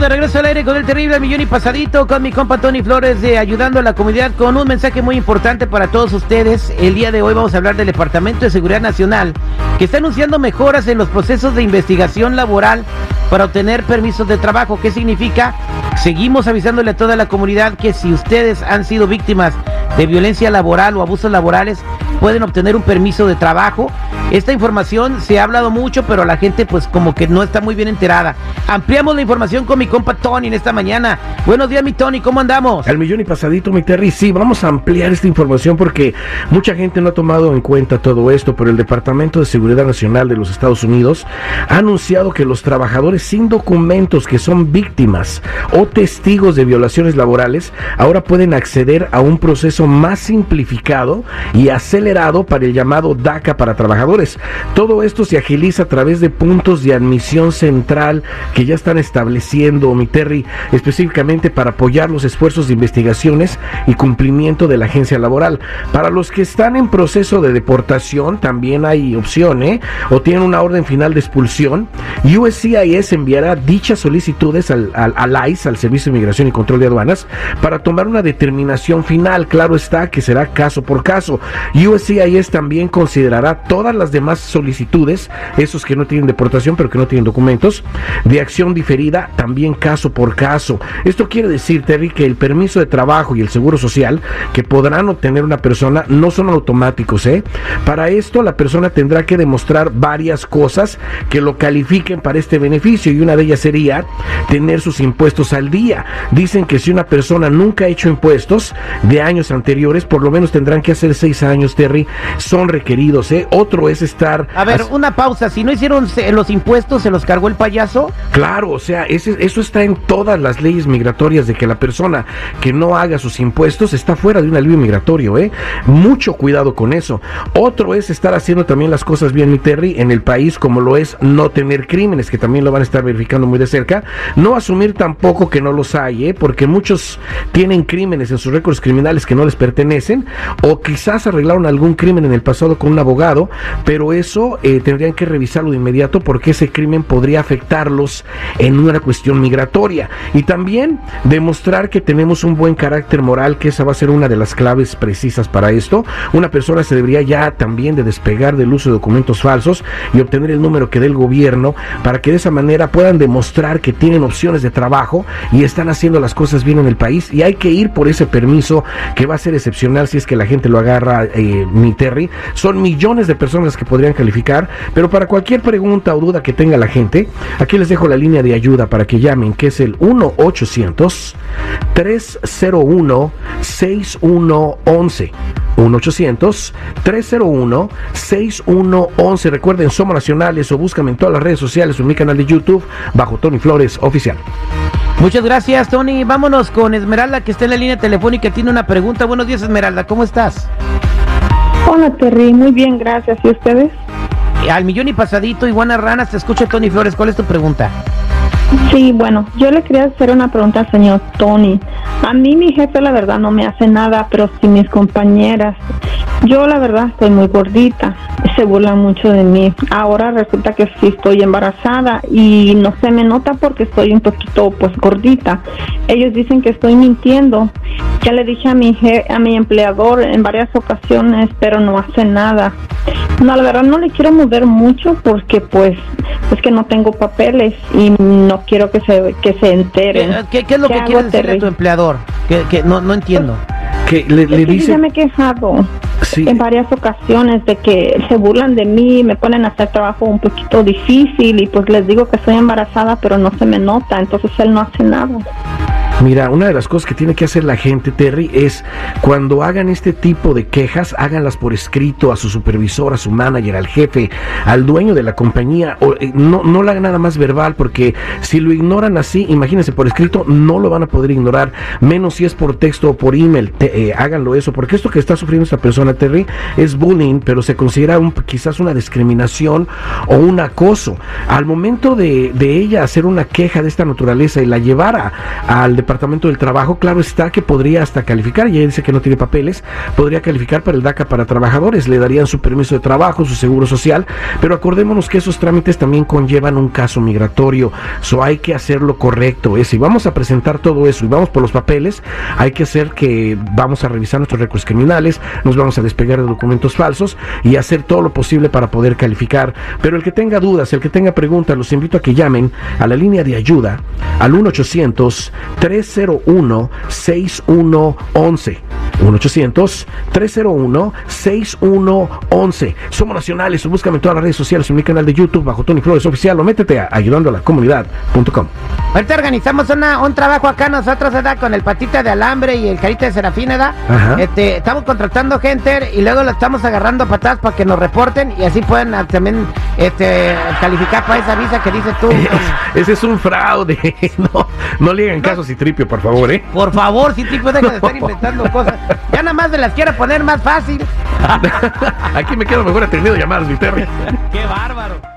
de regreso al aire con el terrible millón y pasadito con mi compa Tony Flores de Ayudando a la Comunidad con un mensaje muy importante para todos ustedes. El día de hoy vamos a hablar del Departamento de Seguridad Nacional que está anunciando mejoras en los procesos de investigación laboral para obtener permisos de trabajo. ¿Qué significa? Seguimos avisándole a toda la comunidad que si ustedes han sido víctimas de violencia laboral o abusos laborales, pueden obtener un permiso de trabajo. Esta información se ha hablado mucho, pero la gente pues como que no está muy bien enterada. Ampliamos la información con mi compa Tony en esta mañana. Buenos días, mi Tony, ¿cómo andamos? Al millón y pasadito, mi Terry. Sí, vamos a ampliar esta información porque mucha gente no ha tomado en cuenta todo esto, pero el Departamento de Seguridad Nacional de los Estados Unidos ha anunciado que los trabajadores sin documentos que son víctimas o testigos de violaciones laborales ahora pueden acceder a un proceso más simplificado y para el llamado DACA para trabajadores. Todo esto se agiliza a través de puntos de admisión central que ya están estableciendo mi Terry específicamente para apoyar los esfuerzos de investigaciones y cumplimiento de la agencia laboral. Para los que están en proceso de deportación también hay opción, ¿eh? O tienen una orden final de expulsión. USCIS enviará dichas solicitudes al, al, ICE, al Servicio de Inmigración y Control de Aduanas, para tomar una determinación final. Claro está que será caso por caso. USCIS también considerará todas las demás solicitudes, esos que no tienen deportación pero que no tienen documentos, de acción diferida, también caso por caso. Esto quiere decir, Terry, que el permiso de trabajo y el seguro social que podrán obtener una persona no son automáticos, ¿eh? Para esto la persona tendrá que demostrar varias cosas que lo califiquen para este beneficio y una de ellas sería tener sus impuestos al día. Dicen que si una persona nunca ha hecho impuestos de años anteriores, por lo menos tendrán que hacer seis años, Terry, son requeridos, ¿eh? Otro es estar... A ver, una pausa, si no hicieron los impuestos, ¿se los cargó el payaso? Claro, o sea, ese, eso está en todas las leyes migratorias de que la persona que no haga sus impuestos está fuera de un alivio migratorio, ¿eh? Mucho cuidado con eso. Otro es estar haciendo también las cosas bien, mi Terry, en el país, como lo es no tener crímenes, que también lo van a estar verificando muy de cerca. No asumir tampoco que no los hay, ¿eh? Porque muchos tienen crímenes en sus récords criminales que no les pertenecen, o quizás arreglaron algún crimen en el pasado con un abogado, pero eso eh, tendrían que revisarlo de inmediato porque ese crimen podría afectarlos en una cuestión migratoria. Y también demostrar que tenemos un buen carácter moral, que esa va a ser una de las claves precisas para esto. Una persona se debería ya también de despegar del uso de documentos falsos y obtener el número que dé el gobierno para que de esa manera puedan demostrar que tienen opciones de trabajo y están haciendo las cosas bien en el país y hay que ir por ese permiso que va a ser excepcional si es que la gente lo agarra, eh, mi Terry. Son millones de personas que podrían calificar, pero para cualquier pregunta o duda que tenga la gente, aquí les dejo la línea de ayuda para que llamen, que es el 1-800-301-6111. 1-800-301-6111. Recuerden, somos nacionales o búscame en todas las redes sociales o en mi canal de YouTube bajo Tony Flores Oficial. Muchas gracias, Tony. Vámonos con Esmeralda, que está en la línea telefónica. Tiene una pregunta. Buenos días, Esmeralda. ¿Cómo estás? Hola, Terry. Muy bien, gracias. ¿Y ustedes? Al millón y pasadito, Iguana Ranas, te escucha Tony Flores. ¿Cuál es tu pregunta? Sí, bueno, yo le quería hacer una pregunta al señor Tony. A mí mi jefe la verdad no me hace nada, pero si mis compañeras, yo la verdad estoy muy gordita, se burlan mucho de mí. Ahora resulta que sí estoy embarazada y no se me nota porque estoy un poquito pues gordita. Ellos dicen que estoy mintiendo. Ya le dije a mi a mi empleador en varias ocasiones, pero no hace nada. No, la verdad no le quiero mover mucho porque pues es que no tengo papeles y no quiero que se que se enteren. ¿Qué, es lo que quieres decirle a tu empleador? Que, no, no entiendo. Que le, dice... Yo me he quejado en varias ocasiones de que se burlan de mí, me ponen a hacer trabajo un poquito difícil y pues les digo que estoy embarazada pero no se me nota, entonces él no hace nada. Mira, una de las cosas que tiene que hacer la gente, Terry, es cuando hagan este tipo de quejas, háganlas por escrito a su supervisor, a su manager, al jefe, al dueño de la compañía. O, eh, no, no la hagan nada más verbal, porque si lo ignoran así, imagínense, por escrito no lo van a poder ignorar, menos si es por texto o por email. Eh, háganlo eso, porque esto que está sufriendo esta persona, Terry, es bullying, pero se considera un, quizás una discriminación o un acoso. Al momento de, de ella hacer una queja de esta naturaleza y la llevara al Departamento del Trabajo, claro está que podría hasta calificar, y ella dice que no tiene papeles, podría calificar para el DACA para trabajadores, le darían su permiso de trabajo, su seguro social, pero acordémonos que esos trámites también conllevan un caso migratorio, so hay que hacer lo correcto, es si vamos a presentar todo eso y vamos por los papeles, hay que hacer que vamos a revisar nuestros récords criminales, nos vamos a despegar de documentos falsos y hacer todo lo posible para poder calificar. Pero el que tenga dudas, el que tenga preguntas, los invito a que llamen a la línea de ayuda al 1-800-301-6111. 1-800-301-6111. Somos nacionales, búscame en todas las redes sociales, en mi canal de YouTube bajo Tony Flores Oficial o métete a ayudando a la comunidad.com. Ahorita organizamos una, un trabajo acá nosotros, ¿verdad? Con el patita de alambre y el carita de serafín, ¿verdad? Este, estamos contratando gente y luego lo estamos agarrando patadas para que nos reporten y así pueden ah, también este, calificar para esa visa que dices tú. Ese es un fraude. No, no le hagan caso a Citripio, por favor, ¿eh? Por favor, si tipo deja de estar inventando cosas. Ya nada más se las quiero poner más fácil. Aquí me quedo mejor atendido llamadas, mi perro. Qué bárbaro.